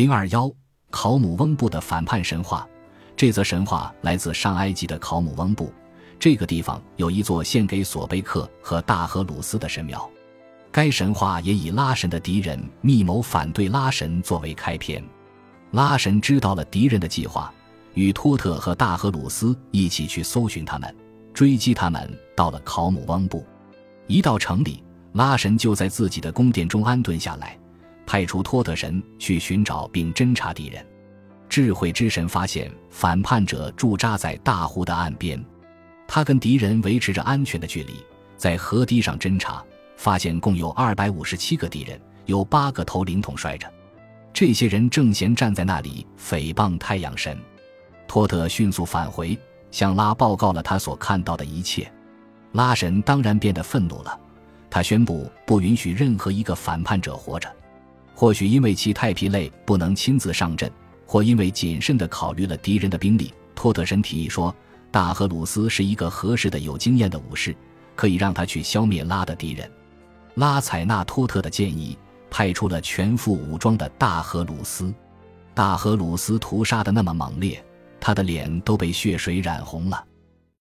零二幺考姆翁布的反叛神话，这则神话来自上埃及的考姆翁布。这个地方有一座献给索贝克和大荷鲁斯的神庙。该神话也以拉神的敌人密谋反对拉神作为开篇。拉神知道了敌人的计划，与托特和大荷鲁斯一起去搜寻他们，追击他们到了考姆翁布。一到城里，拉神就在自己的宫殿中安顿下来。派出托特神去寻找并侦察敌人。智慧之神发现反叛者驻扎在大湖的岸边，他跟敌人维持着安全的距离，在河堤上侦察，发现共有二百五十七个敌人，有八个头领统帅着。这些人正闲站在那里诽谤太阳神。托特迅速返回，向拉报告了他所看到的一切。拉神当然变得愤怒了，他宣布不允许任何一个反叛者活着。或许因为其太疲累，不能亲自上阵，或因为谨慎地考虑了敌人的兵力，托特神提议说：“大荷鲁斯是一个合适的、有经验的武士，可以让他去消灭拉的敌人。”拉采纳托特的建议，派出了全副武装的大荷鲁斯。大荷鲁斯屠杀的那么猛烈，他的脸都被血水染红了。